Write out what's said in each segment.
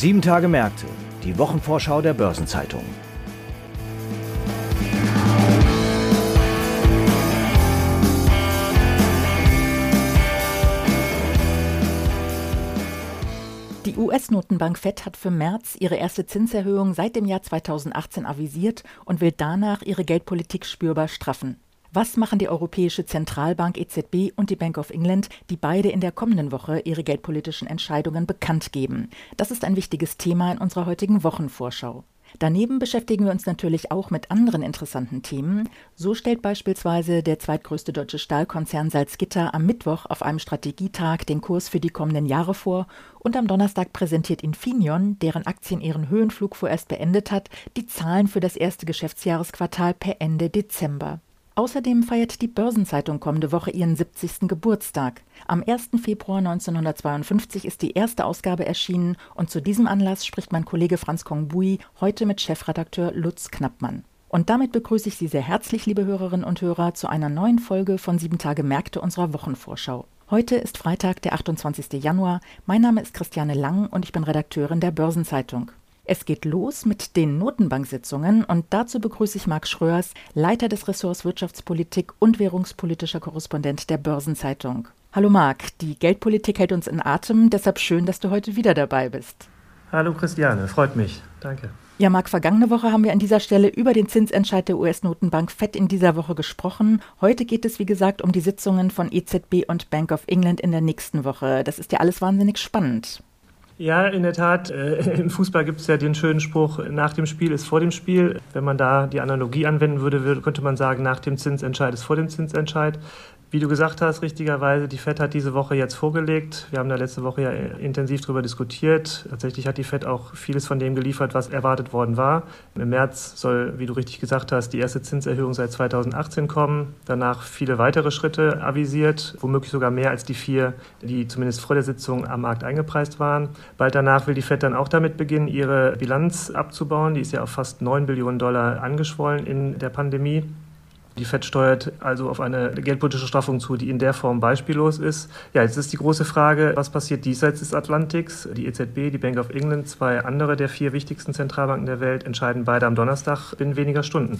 Sieben Tage Märkte, die Wochenvorschau der Börsenzeitung. Die US-Notenbank Fed hat für März ihre erste Zinserhöhung seit dem Jahr 2018 avisiert und will danach ihre Geldpolitik spürbar straffen. Was machen die Europäische Zentralbank EZB und die Bank of England, die beide in der kommenden Woche ihre geldpolitischen Entscheidungen bekannt geben? Das ist ein wichtiges Thema in unserer heutigen Wochenvorschau. Daneben beschäftigen wir uns natürlich auch mit anderen interessanten Themen. So stellt beispielsweise der zweitgrößte deutsche Stahlkonzern Salzgitter am Mittwoch auf einem Strategietag den Kurs für die kommenden Jahre vor und am Donnerstag präsentiert Infineon, deren Aktien ihren Höhenflug vorerst beendet hat, die Zahlen für das erste Geschäftsjahresquartal per Ende Dezember. Außerdem feiert die Börsenzeitung kommende Woche ihren 70. Geburtstag. Am 1. Februar 1952 ist die erste Ausgabe erschienen und zu diesem Anlass spricht mein Kollege Franz Kongbui heute mit Chefredakteur Lutz Knappmann. Und damit begrüße ich Sie sehr herzlich, liebe Hörerinnen und Hörer, zu einer neuen Folge von Sieben Tage Märkte unserer Wochenvorschau. Heute ist Freitag, der 28. Januar. Mein Name ist Christiane Lang und ich bin Redakteurin der Börsenzeitung. Es geht los mit den Notenbank-Sitzungen und dazu begrüße ich Marc Schröers, Leiter des Ressorts Wirtschaftspolitik und währungspolitischer Korrespondent der Börsenzeitung. Hallo Marc, die Geldpolitik hält uns in Atem, deshalb schön, dass du heute wieder dabei bist. Hallo Christiane, freut mich. Danke. Ja, Marc, vergangene Woche haben wir an dieser Stelle über den Zinsentscheid der US-Notenbank FED in dieser Woche gesprochen. Heute geht es, wie gesagt, um die Sitzungen von EZB und Bank of England in der nächsten Woche. Das ist ja alles wahnsinnig spannend. Ja, in der Tat. Äh, Im Fußball gibt es ja den schönen Spruch, nach dem Spiel ist vor dem Spiel. Wenn man da die Analogie anwenden würde, könnte man sagen, nach dem Zinsentscheid ist vor dem Zinsentscheid. Wie du gesagt hast, richtigerweise, die FED hat diese Woche jetzt vorgelegt. Wir haben da letzte Woche ja intensiv darüber diskutiert. Tatsächlich hat die FED auch vieles von dem geliefert, was erwartet worden war. Im März soll, wie du richtig gesagt hast, die erste Zinserhöhung seit 2018 kommen. Danach viele weitere Schritte avisiert, womöglich sogar mehr als die vier, die zumindest vor der Sitzung am Markt eingepreist waren. Bald danach will die FED dann auch damit beginnen, ihre Bilanz abzubauen. Die ist ja auf fast 9 Billionen Dollar angeschwollen in der Pandemie. Die FED steuert also auf eine geldpolitische Straffung zu, die in der Form beispiellos ist. Ja, jetzt ist die große Frage, was passiert diesseits des Atlantiks? Die EZB, die Bank of England, zwei andere der vier wichtigsten Zentralbanken der Welt entscheiden beide am Donnerstag binnen weniger Stunden.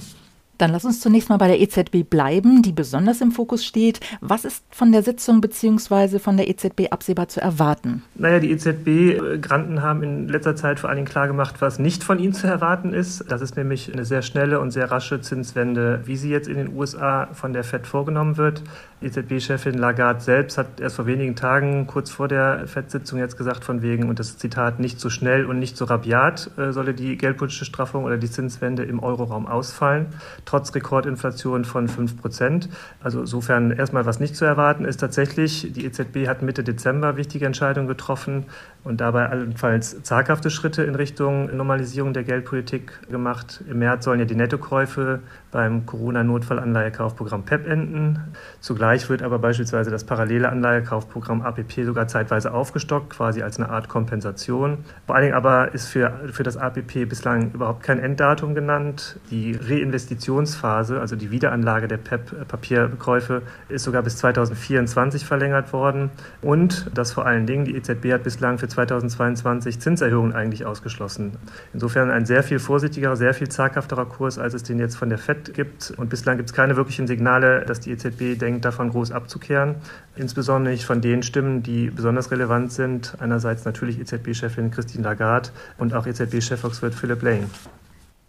Dann lass uns zunächst mal bei der EZB bleiben, die besonders im Fokus steht. Was ist von der Sitzung bzw. von der EZB absehbar zu erwarten? Naja, die EZB-Granten haben in letzter Zeit vor allen Dingen klargemacht, was nicht von ihnen zu erwarten ist. Das ist nämlich eine sehr schnelle und sehr rasche Zinswende, wie sie jetzt in den USA von der FED vorgenommen wird. EZB-Chefin Lagarde selbst hat erst vor wenigen Tagen, kurz vor der FED-Sitzung, jetzt gesagt, von wegen, und das Zitat, nicht so schnell und nicht so rabiat äh, solle die geldpolitische Straffung oder die Zinswende im Euroraum ausfallen trotz Rekordinflation von 5 Prozent. Also insofern erstmal was nicht zu erwarten ist tatsächlich, die EZB hat Mitte Dezember wichtige Entscheidungen getroffen und dabei allenfalls zaghafte Schritte in Richtung Normalisierung der Geldpolitik gemacht. Im März sollen ja die Nettokäufe beim Corona-Notfallanleihekaufprogramm PEP e enden. Zugleich wird aber beispielsweise das parallele Anleihekaufprogramm APP sogar zeitweise aufgestockt, quasi als eine Art Kompensation. Vor allen Dingen aber ist für, für das APP bislang überhaupt kein Enddatum genannt. Die Reinvestitionsphase, also die Wiederanlage der PEP-Papierkäufe, ist sogar bis 2024 verlängert worden. Und das vor allen Dingen, die EZB hat bislang für 2022 Zinserhöhungen eigentlich ausgeschlossen. Insofern ein sehr viel vorsichtigerer, sehr viel zaghafterer Kurs, als es den jetzt von der FED gibt. Und bislang gibt es keine wirklichen Signale, dass die EZB denkt, davon groß abzukehren. Insbesondere nicht von den Stimmen, die besonders relevant sind. Einerseits natürlich EZB-Chefin Christine Lagarde und auch EZB-Chefvolkswirt Philip Lane.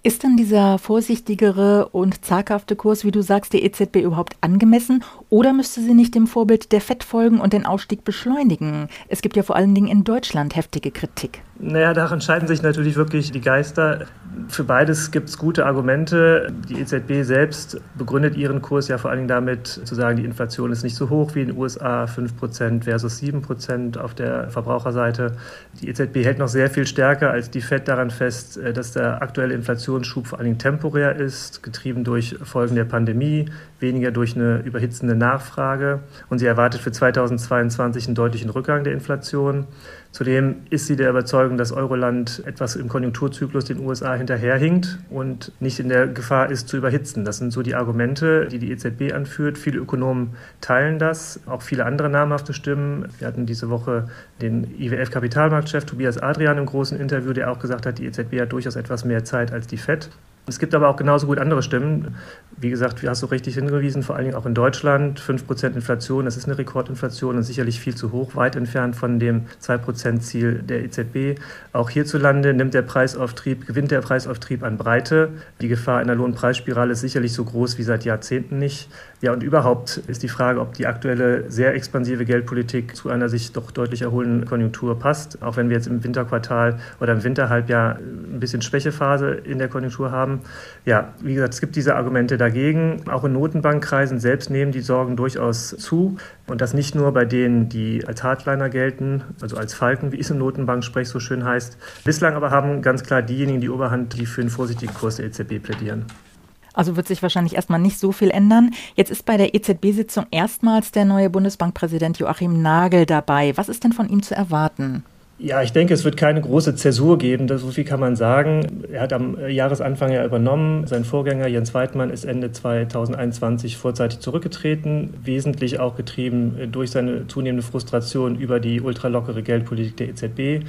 Ist denn dieser vorsichtigere und zaghafte Kurs, wie du sagst, der EZB überhaupt angemessen oder müsste sie nicht dem Vorbild der FED folgen und den Ausstieg beschleunigen? Es gibt ja vor allen Dingen in Deutschland heftige Kritik. Naja, daran scheiden sich natürlich wirklich die Geister. Für beides gibt es gute Argumente. Die EZB selbst begründet ihren Kurs ja vor allen Dingen damit, zu sagen, die Inflation ist nicht so hoch wie in den USA, 5% versus 7% auf der Verbraucherseite. Die EZB hält noch sehr viel stärker als die FED daran fest, äh, dass der aktuelle Inflationsschub vor allen Dingen temporär ist, getrieben durch Folgen der Pandemie, weniger durch eine überhitzende Nachfrage und sie erwartet für 2022 einen deutlichen Rückgang der Inflation. Zudem ist sie der Überzeugung, dass Euroland etwas im Konjunkturzyklus den USA hinterherhinkt und nicht in der Gefahr ist, zu überhitzen. Das sind so die Argumente, die die EZB anführt. Viele Ökonomen teilen das, auch viele andere namhafte Stimmen. Wir hatten diese Woche den IWF-Kapitalmarktchef Tobias Adrian im großen Interview, der auch gesagt hat, die EZB hat durchaus etwas mehr Zeit als die FED. Es gibt aber auch genauso gut andere Stimmen. Wie gesagt, wie hast du richtig hingewiesen, vor allen Dingen auch in Deutschland. 5% Inflation, das ist eine Rekordinflation und sicherlich viel zu hoch, weit entfernt von dem 2%-Ziel der EZB. Auch hierzulande nimmt der Preisauftrieb, gewinnt der Preisauftrieb an Breite. Die Gefahr einer Lohnpreisspirale ist sicherlich so groß wie seit Jahrzehnten nicht. Ja, und überhaupt ist die Frage, ob die aktuelle sehr expansive Geldpolitik zu einer sich doch deutlich erholenden Konjunktur passt. Auch wenn wir jetzt im Winterquartal oder im Winterhalbjahr ein bisschen Schwächephase in der Konjunktur haben ja, wie gesagt, es gibt diese Argumente dagegen. Auch in Notenbankkreisen selbst nehmen die Sorgen durchaus zu. Und das nicht nur bei denen, die als Hardliner gelten, also als Falken, wie es im Notenbanksprech so schön heißt. Bislang aber haben ganz klar diejenigen die Oberhand, die für einen vorsichtigen Kurs der EZB plädieren. Also wird sich wahrscheinlich erstmal nicht so viel ändern. Jetzt ist bei der EZB-Sitzung erstmals der neue Bundesbankpräsident Joachim Nagel dabei. Was ist denn von ihm zu erwarten? Ja, ich denke, es wird keine große Zäsur geben, so viel kann man sagen. Er hat am Jahresanfang ja übernommen. Sein Vorgänger Jens Weidmann ist Ende 2021 vorzeitig zurückgetreten, wesentlich auch getrieben durch seine zunehmende Frustration über die ultralockere Geldpolitik der EZB.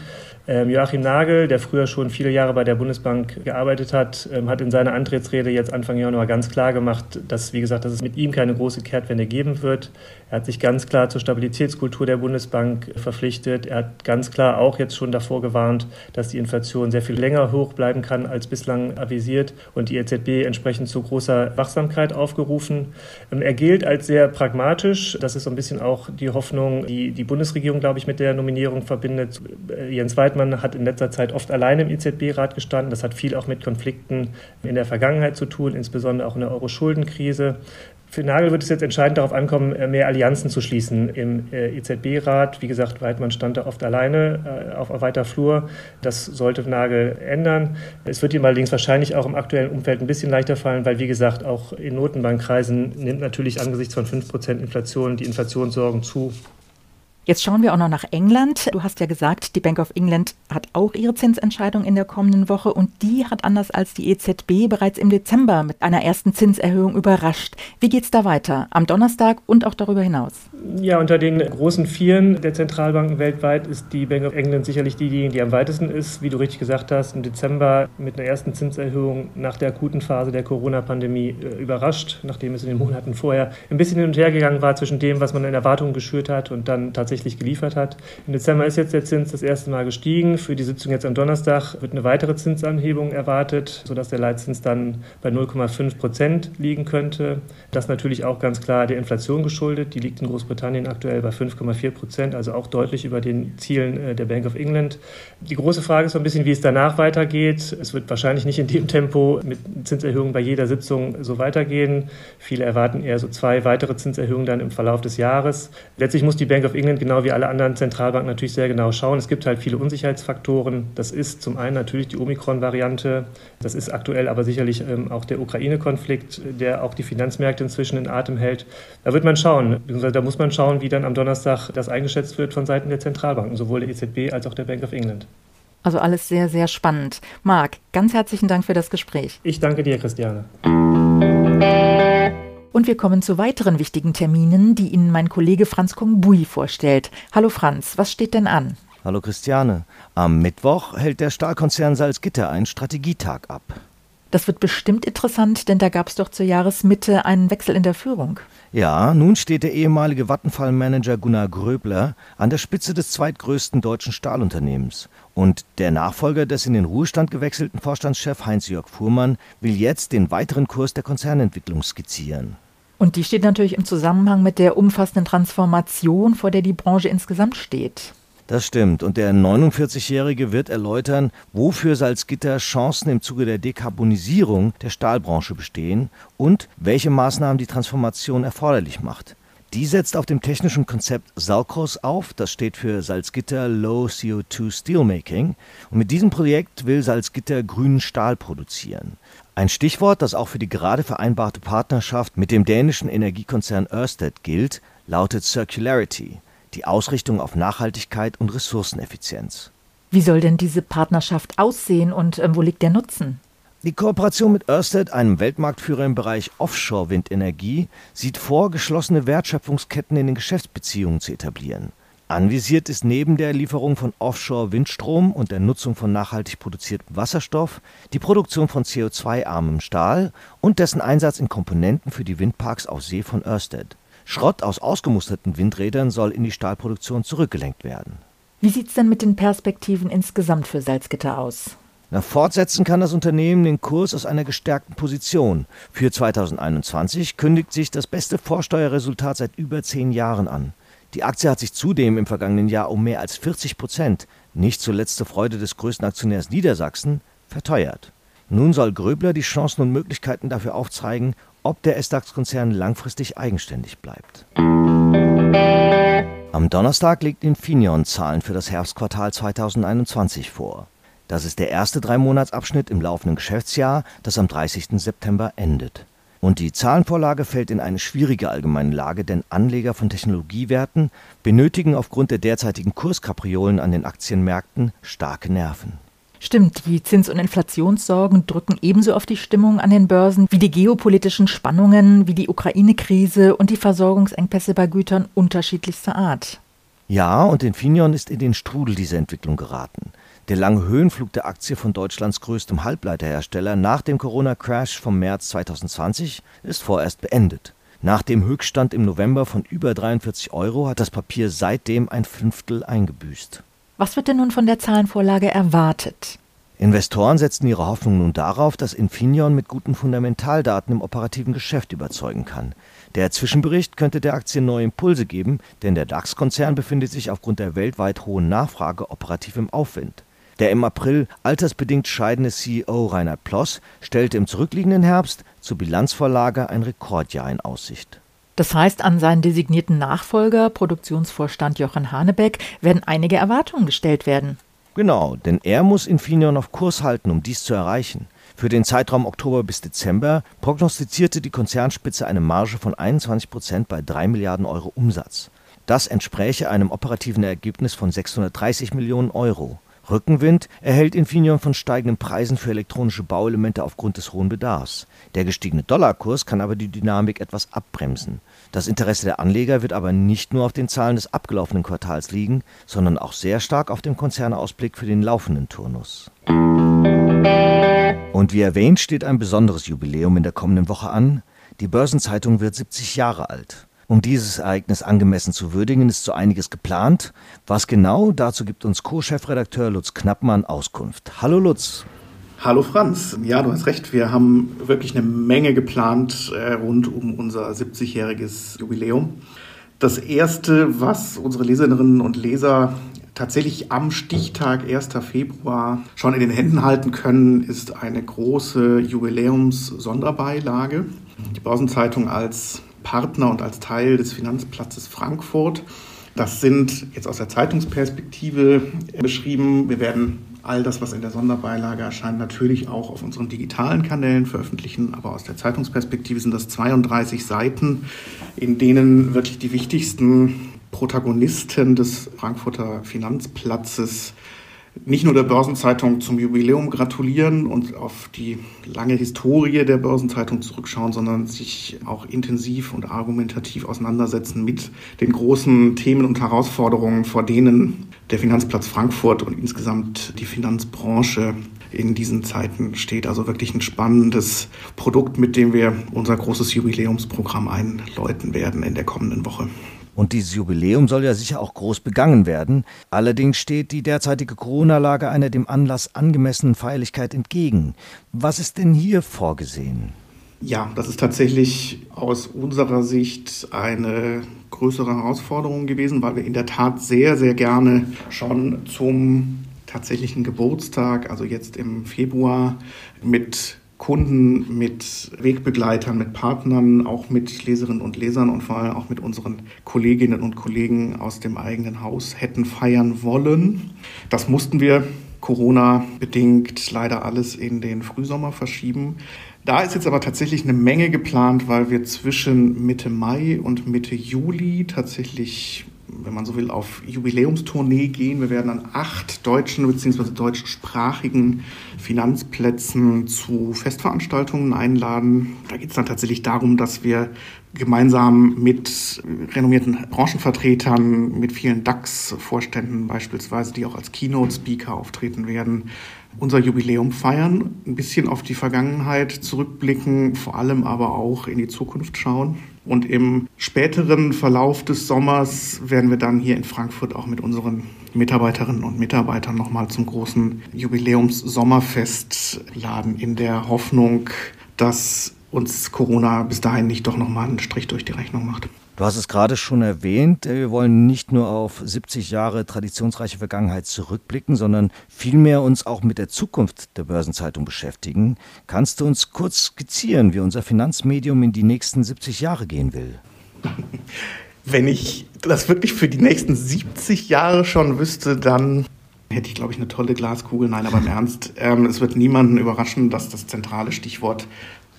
Ähm, Joachim Nagel, der früher schon viele Jahre bei der Bundesbank gearbeitet hat, ähm, hat in seiner Antrittsrede jetzt Anfang Januar ganz klar gemacht, dass, wie gesagt, dass es mit ihm keine große Kehrtwende geben wird. Er hat sich ganz klar zur Stabilitätskultur der Bundesbank verpflichtet. Er hat ganz klar auch jetzt schon davor gewarnt, dass die Inflation sehr viel länger hoch bleiben kann als bislang avisiert und die EZB entsprechend zu großer Wachsamkeit aufgerufen. Ähm, er gilt als sehr pragmatisch. Das ist so ein bisschen auch die Hoffnung, die die Bundesregierung, glaube ich, mit der Nominierung verbindet. Äh, Jens Weidmann hat in letzter Zeit oft allein im EZB-Rat gestanden. Das hat viel auch mit Konflikten in der Vergangenheit zu tun, insbesondere auch in der Euro-Schuldenkrise. Für Nagel wird es jetzt entscheidend darauf ankommen, äh, mehr Allianzen zu schließen im äh, EZB-Rat. Wie gesagt, Weidmann stand da oft alleine äh, auf weiter Flur. Das sollte Nagel ändern. Es wird ihm allerdings wahrscheinlich auch im aktuellen Umfeld ein bisschen leichter fallen, weil, wie gesagt, auch in Notenbankkreisen nimmt natürlich angesichts von 5% Inflation die Inflationssorgen zu. Jetzt schauen wir auch noch nach England. Du hast ja gesagt, die Bank of England hat auch ihre Zinsentscheidung in der kommenden Woche und die hat anders als die EZB bereits im Dezember mit einer ersten Zinserhöhung überrascht. Wie geht es da weiter? Am Donnerstag und auch darüber hinaus? Ja, unter den großen Vieren der Zentralbanken weltweit ist die Bank of England sicherlich diejenige, die am weitesten ist. Wie du richtig gesagt hast, im Dezember mit einer ersten Zinserhöhung nach der akuten Phase der Corona-Pandemie äh, überrascht, nachdem es in den Monaten vorher ein bisschen hin und her gegangen war zwischen dem, was man in Erwartungen geschürt hat und dann tatsächlich tatsächlich geliefert hat. Im Dezember ist jetzt der Zins das erste Mal gestiegen. Für die Sitzung jetzt am Donnerstag wird eine weitere Zinsanhebung erwartet, sodass der Leitzins dann bei 0,5 Prozent liegen könnte. Das natürlich auch ganz klar der Inflation geschuldet. Die liegt in Großbritannien aktuell bei 5,4 Prozent, also auch deutlich über den Zielen äh, der Bank of England. Die große Frage ist so ein bisschen, wie es danach weitergeht. Es wird wahrscheinlich nicht in dem Tempo mit Zinserhöhungen bei jeder Sitzung so weitergehen. Viele erwarten eher so zwei weitere Zinserhöhungen dann im Verlauf des Jahres. Letztlich muss die Bank of England genau wie alle anderen Zentralbanken natürlich sehr genau schauen. Es gibt halt viele Unsicherheitsfaktoren. Das ist zum einen natürlich die Omikron-Variante. Das ist aktuell aber sicherlich ähm, auch der Ukraine-Konflikt, der auch die Finanzmärkte inzwischen in Atem hält. Da wird man schauen, da muss man schauen, wie dann am Donnerstag das eingeschätzt wird von Seiten der Zentralbanken, sowohl der EZB als auch der Bank of England. Also alles sehr, sehr spannend. Marc, ganz herzlichen Dank für das Gespräch. Ich danke dir, Christiane. Und wir kommen zu weiteren wichtigen Terminen, die Ihnen mein Kollege Franz Kongbui vorstellt. Hallo Franz, was steht denn an? Hallo Christiane. Am Mittwoch hält der Stahlkonzern Salzgitter einen Strategietag ab. Das wird bestimmt interessant, denn da gab es doch zur Jahresmitte einen Wechsel in der Führung. Ja, nun steht der ehemalige Vattenfall-Manager Gunnar Gröbler an der Spitze des zweitgrößten deutschen Stahlunternehmens. Und der Nachfolger des in den Ruhestand gewechselten Vorstandschef Heinz-Jörg Fuhrmann will jetzt den weiteren Kurs der Konzernentwicklung skizzieren. Und die steht natürlich im Zusammenhang mit der umfassenden Transformation, vor der die Branche insgesamt steht. Das stimmt. Und der 49-Jährige wird erläutern, wofür Salzgitter Chancen im Zuge der Dekarbonisierung der Stahlbranche bestehen und welche Maßnahmen die Transformation erforderlich macht. Die setzt auf dem technischen Konzept Salcos auf, das steht für Salzgitter Low CO2 Steelmaking. Und mit diesem Projekt will Salzgitter grünen Stahl produzieren. Ein Stichwort, das auch für die gerade vereinbarte Partnerschaft mit dem dänischen Energiekonzern Ørsted gilt, lautet Circularity, die Ausrichtung auf Nachhaltigkeit und Ressourceneffizienz. Wie soll denn diese Partnerschaft aussehen und äh, wo liegt der Nutzen? Die Kooperation mit Ørsted, einem Weltmarktführer im Bereich Offshore-Windenergie, sieht vor, geschlossene Wertschöpfungsketten in den Geschäftsbeziehungen zu etablieren. Anvisiert ist neben der Lieferung von Offshore-Windstrom und der Nutzung von nachhaltig produziertem Wasserstoff die Produktion von CO2-armem Stahl und dessen Einsatz in Komponenten für die Windparks auf See von Ørsted. Schrott aus ausgemusterten Windrädern soll in die Stahlproduktion zurückgelenkt werden. Wie sieht's denn mit den Perspektiven insgesamt für Salzgitter aus? Na, fortsetzen kann das Unternehmen den Kurs aus einer gestärkten Position. Für 2021 kündigt sich das beste Vorsteuerresultat seit über zehn Jahren an. Die Aktie hat sich zudem im vergangenen Jahr um mehr als 40 Prozent, nicht zuletzt zur Freude des größten Aktionärs Niedersachsen, verteuert. Nun soll Gröbler die Chancen und Möglichkeiten dafür aufzeigen, ob der SDAX-Konzern langfristig eigenständig bleibt. Am Donnerstag legt Infineon Zahlen für das Herbstquartal 2021 vor. Das ist der erste Dreimonatsabschnitt im laufenden Geschäftsjahr, das am 30. September endet. Und die Zahlenvorlage fällt in eine schwierige allgemeine Lage, denn Anleger von Technologiewerten benötigen aufgrund der derzeitigen Kurskapriolen an den Aktienmärkten starke Nerven. Stimmt, die Zins- und Inflationssorgen drücken ebenso auf die Stimmung an den Börsen wie die geopolitischen Spannungen, wie die Ukraine-Krise und die Versorgungsengpässe bei Gütern unterschiedlichster Art. Ja, und Infineon ist in den Strudel dieser Entwicklung geraten. Der lange Höhenflug der Aktie von Deutschlands größtem Halbleiterhersteller nach dem Corona-Crash vom März 2020 ist vorerst beendet. Nach dem Höchststand im November von über 43 Euro hat das Papier seitdem ein Fünftel eingebüßt. Was wird denn nun von der Zahlenvorlage erwartet? Investoren setzten ihre Hoffnung nun darauf, dass Infineon mit guten Fundamentaldaten im operativen Geschäft überzeugen kann. Der Zwischenbericht könnte der Aktie neue Impulse geben, denn der DAX-Konzern befindet sich aufgrund der weltweit hohen Nachfrage operativ im Aufwind. Der im April altersbedingt scheidende CEO Reinhard Ploss stellte im zurückliegenden Herbst zur Bilanzvorlage ein Rekordjahr in Aussicht. Das heißt, an seinen designierten Nachfolger, Produktionsvorstand Jochen Hanebeck, werden einige Erwartungen gestellt werden. Genau, denn er muss Infineon auf Kurs halten, um dies zu erreichen. Für den Zeitraum Oktober bis Dezember prognostizierte die Konzernspitze eine Marge von 21 Prozent bei 3 Milliarden Euro Umsatz. Das entspräche einem operativen Ergebnis von 630 Millionen Euro. Rückenwind erhält Infineon von steigenden Preisen für elektronische Bauelemente aufgrund des hohen Bedarfs. Der gestiegene Dollarkurs kann aber die Dynamik etwas abbremsen. Das Interesse der Anleger wird aber nicht nur auf den Zahlen des abgelaufenen Quartals liegen, sondern auch sehr stark auf dem Konzernausblick für den laufenden Turnus. Und wie erwähnt steht ein besonderes Jubiläum in der kommenden Woche an. Die Börsenzeitung wird 70 Jahre alt. Um dieses Ereignis angemessen zu würdigen, ist so einiges geplant. Was genau, dazu gibt uns Co-Chefredakteur Lutz Knappmann Auskunft. Hallo Lutz. Hallo Franz. Ja, du hast recht. Wir haben wirklich eine Menge geplant äh, rund um unser 70-jähriges Jubiläum. Das erste, was unsere Leserinnen und Leser tatsächlich am Stichtag 1. Februar schon in den Händen halten können, ist eine große Jubiläums-Sonderbeilage. Die Börsenzeitung als Partner und als Teil des Finanzplatzes Frankfurt. Das sind jetzt aus der Zeitungsperspektive beschrieben. Wir werden all das, was in der Sonderbeilage erscheint, natürlich auch auf unseren digitalen Kanälen veröffentlichen. Aber aus der Zeitungsperspektive sind das 32 Seiten, in denen wirklich die wichtigsten Protagonisten des Frankfurter Finanzplatzes nicht nur der Börsenzeitung zum Jubiläum gratulieren und auf die lange Historie der Börsenzeitung zurückschauen, sondern sich auch intensiv und argumentativ auseinandersetzen mit den großen Themen und Herausforderungen, vor denen der Finanzplatz Frankfurt und insgesamt die Finanzbranche in diesen Zeiten steht. Also wirklich ein spannendes Produkt, mit dem wir unser großes Jubiläumsprogramm einläuten werden in der kommenden Woche. Und dieses Jubiläum soll ja sicher auch groß begangen werden. Allerdings steht die derzeitige Corona-Lage einer dem Anlass angemessenen Feierlichkeit entgegen. Was ist denn hier vorgesehen? Ja, das ist tatsächlich aus unserer Sicht eine größere Herausforderung gewesen, weil wir in der Tat sehr, sehr gerne schon zum tatsächlichen Geburtstag, also jetzt im Februar, mit Kunden, mit Wegbegleitern, mit Partnern, auch mit Leserinnen und Lesern und vor allem auch mit unseren Kolleginnen und Kollegen aus dem eigenen Haus hätten feiern wollen. Das mussten wir Corona bedingt leider alles in den Frühsommer verschieben. Da ist jetzt aber tatsächlich eine Menge geplant, weil wir zwischen Mitte Mai und Mitte Juli tatsächlich wenn man so will, auf Jubiläumstournee gehen. Wir werden an acht deutschen bzw. deutschsprachigen Finanzplätzen zu Festveranstaltungen einladen. Da geht es dann tatsächlich darum, dass wir gemeinsam mit renommierten Branchenvertretern, mit vielen DAX-Vorständen beispielsweise, die auch als Keynote-Speaker auftreten werden, unser Jubiläum feiern, ein bisschen auf die Vergangenheit zurückblicken, vor allem aber auch in die Zukunft schauen. Und im späteren Verlauf des Sommers werden wir dann hier in Frankfurt auch mit unseren Mitarbeiterinnen und Mitarbeitern nochmal zum großen Jubiläums-Sommerfest laden, in der Hoffnung, dass uns Corona bis dahin nicht doch nochmal einen Strich durch die Rechnung macht. Du hast es gerade schon erwähnt, äh, wir wollen nicht nur auf 70 Jahre traditionsreiche Vergangenheit zurückblicken, sondern vielmehr uns auch mit der Zukunft der Börsenzeitung beschäftigen. Kannst du uns kurz skizzieren, wie unser Finanzmedium in die nächsten 70 Jahre gehen will? Wenn ich das wirklich für die nächsten 70 Jahre schon wüsste, dann hätte ich, glaube ich, eine tolle Glaskugel. Nein, aber im Ernst, ähm, es wird niemanden überraschen, dass das zentrale Stichwort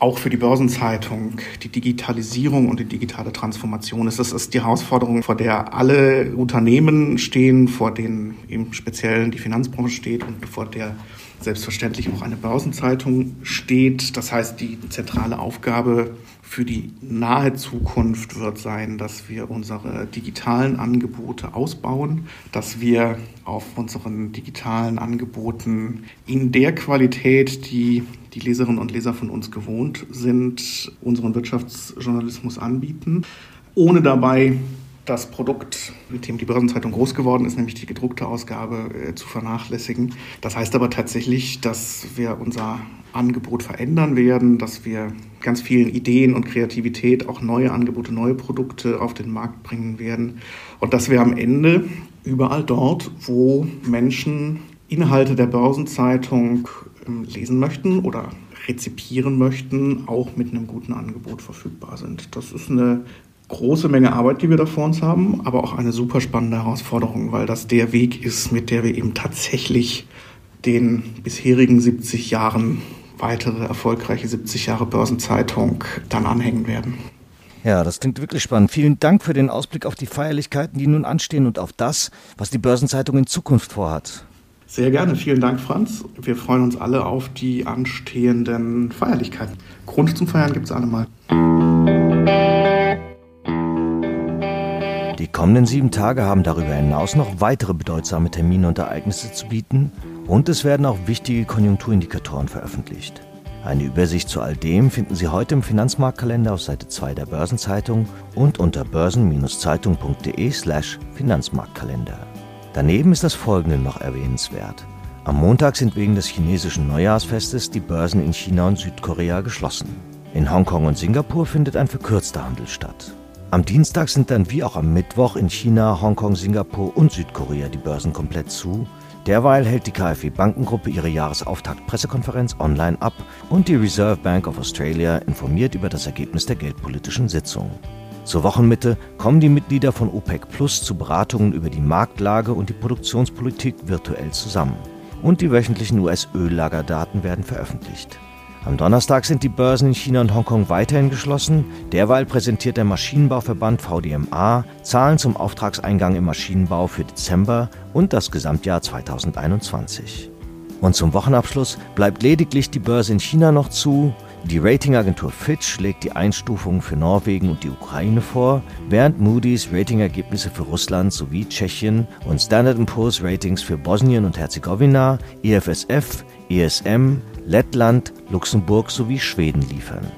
auch für die Börsenzeitung die Digitalisierung und die digitale Transformation ist. Das ist die Herausforderung, vor der alle Unternehmen stehen, vor denen im Speziellen die Finanzbranche steht und vor der selbstverständlich auch eine Börsenzeitung steht. Das heißt, die zentrale Aufgabe für die nahe Zukunft wird sein, dass wir unsere digitalen Angebote ausbauen, dass wir auf unseren digitalen Angeboten in der Qualität, die die Leserinnen und Leser von uns gewohnt sind, unseren Wirtschaftsjournalismus anbieten, ohne dabei das Produkt, mit dem die Börsenzeitung groß geworden ist, nämlich die gedruckte Ausgabe, äh, zu vernachlässigen. Das heißt aber tatsächlich, dass wir unser Angebot verändern werden, dass wir ganz vielen Ideen und Kreativität auch neue Angebote, neue Produkte auf den Markt bringen werden und dass wir am Ende überall dort, wo Menschen Inhalte der Börsenzeitung lesen möchten oder rezipieren möchten, auch mit einem guten Angebot verfügbar sind. Das ist eine große Menge Arbeit, die wir da vor uns haben, aber auch eine super spannende Herausforderung, weil das der Weg ist, mit der wir eben tatsächlich den bisherigen 70 Jahren weitere erfolgreiche 70 Jahre Börsenzeitung dann anhängen werden. Ja, das klingt wirklich spannend. Vielen Dank für den Ausblick auf die Feierlichkeiten, die nun anstehen und auf das, was die Börsenzeitung in Zukunft vorhat. Sehr gerne, vielen Dank, Franz. Wir freuen uns alle auf die anstehenden Feierlichkeiten. Grund zum Feiern gibt es allemal. Die kommenden sieben Tage haben darüber hinaus noch weitere bedeutsame Termine und Ereignisse zu bieten und es werden auch wichtige Konjunkturindikatoren veröffentlicht. Eine Übersicht zu all dem finden Sie heute im Finanzmarktkalender auf Seite 2 der Börsenzeitung und unter börsen-zeitung.de/slash Finanzmarktkalender. Daneben ist das Folgende noch erwähnenswert. Am Montag sind wegen des chinesischen Neujahrsfestes die Börsen in China und Südkorea geschlossen. In Hongkong und Singapur findet ein verkürzter Handel statt. Am Dienstag sind dann wie auch am Mittwoch in China, Hongkong, Singapur und Südkorea die Börsen komplett zu. Derweil hält die KfW Bankengruppe ihre Jahresauftakt-Pressekonferenz online ab und die Reserve Bank of Australia informiert über das Ergebnis der geldpolitischen Sitzung. Zur Wochenmitte kommen die Mitglieder von OPEC Plus zu Beratungen über die Marktlage und die Produktionspolitik virtuell zusammen. Und die wöchentlichen US-Öllagerdaten werden veröffentlicht. Am Donnerstag sind die Börsen in China und Hongkong weiterhin geschlossen. Derweil präsentiert der Maschinenbauverband VDMA Zahlen zum Auftragseingang im Maschinenbau für Dezember und das Gesamtjahr 2021. Und zum Wochenabschluss bleibt lediglich die Börse in China noch zu. Die Ratingagentur Fitch legt die Einstufungen für Norwegen und die Ukraine vor, während Moody's Ratingergebnisse für Russland sowie Tschechien und Standard Poor's Ratings für Bosnien und Herzegowina, EFSF, ESM, Lettland, Luxemburg sowie Schweden liefern.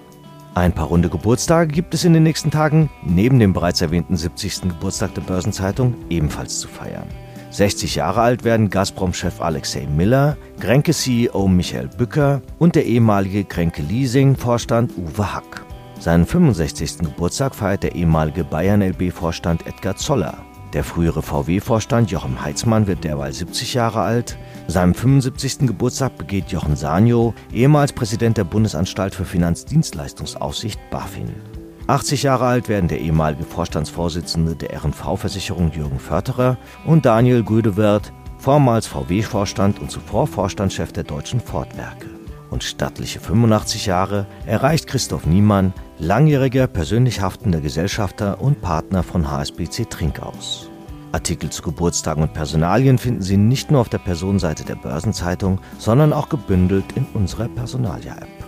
Ein paar runde Geburtstage gibt es in den nächsten Tagen, neben dem bereits erwähnten 70. Geburtstag der Börsenzeitung, ebenfalls zu feiern. 60 Jahre alt werden Gazprom-Chef Alexei Miller, Grenke-CEO Michael Bücker und der ehemalige Grenke-Leasing-Vorstand Uwe Hack. Seinen 65. Geburtstag feiert der ehemalige Bayern-LB-Vorstand Edgar Zoller. Der frühere VW-Vorstand Jochen Heitzmann wird derweil 70 Jahre alt. Seinem 75. Geburtstag begeht Jochen Sanyo, ehemals Präsident der Bundesanstalt für Finanzdienstleistungsaufsicht BaFin. 80 Jahre alt werden der ehemalige Vorstandsvorsitzende der RNV-Versicherung Jürgen Förterer und Daniel Güdewert, vormals VW-Vorstand und zuvor Vorstandschef der deutschen Fordwerke. Und stattliche 85 Jahre erreicht Christoph Niemann, langjähriger persönlich haftender Gesellschafter und Partner von HSBC Trinkhaus. Artikel zu Geburtstagen und Personalien finden Sie nicht nur auf der Personenseite der Börsenzeitung, sondern auch gebündelt in unserer Personalia-App.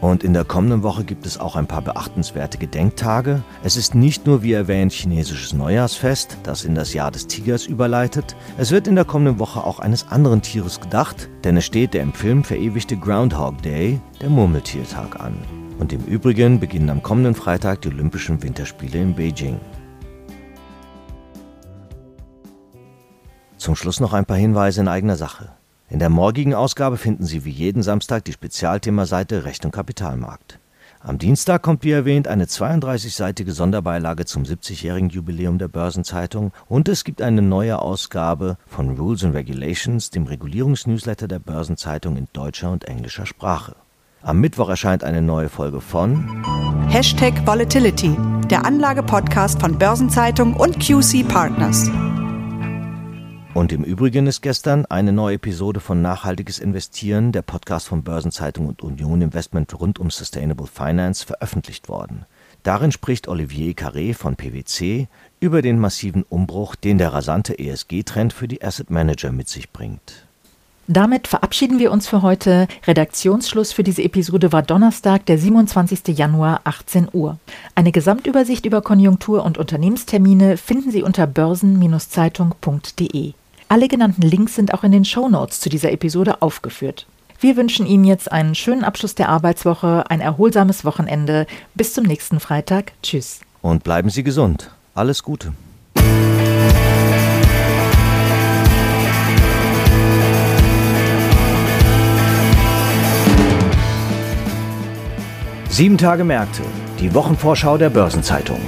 Und in der kommenden Woche gibt es auch ein paar beachtenswerte Gedenktage. Es ist nicht nur wie erwähnt chinesisches Neujahrsfest, das in das Jahr des Tigers überleitet. Es wird in der kommenden Woche auch eines anderen Tieres gedacht, denn es steht der im Film verewigte Groundhog Day, der Murmeltiertag, an. Und im Übrigen beginnen am kommenden Freitag die Olympischen Winterspiele in Beijing. Zum Schluss noch ein paar Hinweise in eigener Sache. In der morgigen Ausgabe finden Sie wie jeden Samstag die Spezialthemaseite Recht und Kapitalmarkt. Am Dienstag kommt wie erwähnt eine 32-seitige Sonderbeilage zum 70-jährigen Jubiläum der Börsenzeitung und es gibt eine neue Ausgabe von Rules and Regulations, dem Regulierungsnewsletter der Börsenzeitung in deutscher und englischer Sprache. Am Mittwoch erscheint eine neue Folge von Hashtag Volatility, der Anlage-Podcast von Börsenzeitung und QC Partners. Und im Übrigen ist gestern eine neue Episode von Nachhaltiges Investieren, der Podcast von Börsenzeitung und Union Investment rund um Sustainable Finance, veröffentlicht worden. Darin spricht Olivier Carré von PwC über den massiven Umbruch, den der rasante ESG-Trend für die Asset Manager mit sich bringt. Damit verabschieden wir uns für heute. Redaktionsschluss für diese Episode war Donnerstag, der 27. Januar, 18 Uhr. Eine Gesamtübersicht über Konjunktur- und Unternehmenstermine finden Sie unter börsen-zeitung.de. Alle genannten Links sind auch in den Show Notes zu dieser Episode aufgeführt. Wir wünschen Ihnen jetzt einen schönen Abschluss der Arbeitswoche, ein erholsames Wochenende. Bis zum nächsten Freitag. Tschüss. Und bleiben Sie gesund. Alles Gute. Sieben Tage Märkte, die Wochenvorschau der Börsenzeitung.